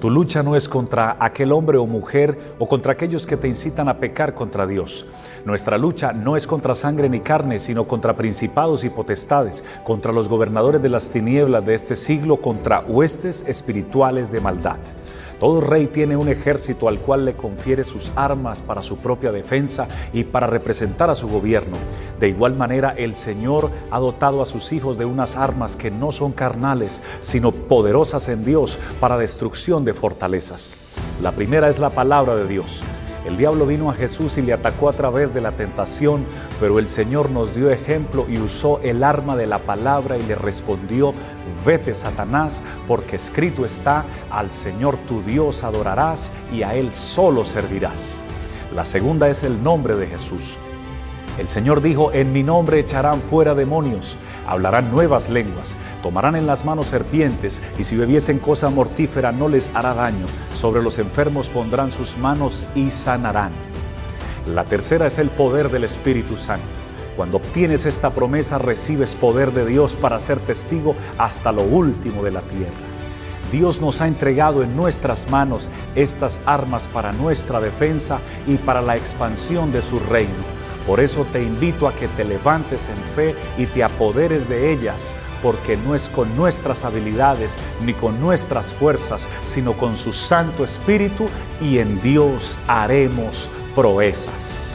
Tu lucha no es contra aquel hombre o mujer o contra aquellos que te incitan a pecar contra Dios. Nuestra lucha no es contra sangre ni carne, sino contra principados y potestades, contra los gobernadores de las tinieblas de este siglo, contra huestes espirituales de maldad. Todo rey tiene un ejército al cual le confiere sus armas para su propia defensa y para representar a su gobierno. De igual manera, el Señor ha dotado a sus hijos de unas armas que no son carnales, sino poderosas en Dios para destrucción de fortalezas. La primera es la palabra de Dios. El diablo vino a Jesús y le atacó a través de la tentación, pero el Señor nos dio ejemplo y usó el arma de la palabra y le respondió, vete Satanás, porque escrito está, al Señor tu Dios adorarás y a Él solo servirás. La segunda es el nombre de Jesús. El Señor dijo, en mi nombre echarán fuera demonios, hablarán nuevas lenguas, tomarán en las manos serpientes, y si bebiesen cosa mortífera no les hará daño. Sobre los enfermos pondrán sus manos y sanarán. La tercera es el poder del Espíritu Santo. Cuando obtienes esta promesa recibes poder de Dios para ser testigo hasta lo último de la tierra. Dios nos ha entregado en nuestras manos estas armas para nuestra defensa y para la expansión de su reino por eso te invito a que te levantes en fe y te apoderes de ellas, porque no es con nuestras habilidades ni con nuestras fuerzas, sino con su Santo Espíritu y en Dios haremos proezas.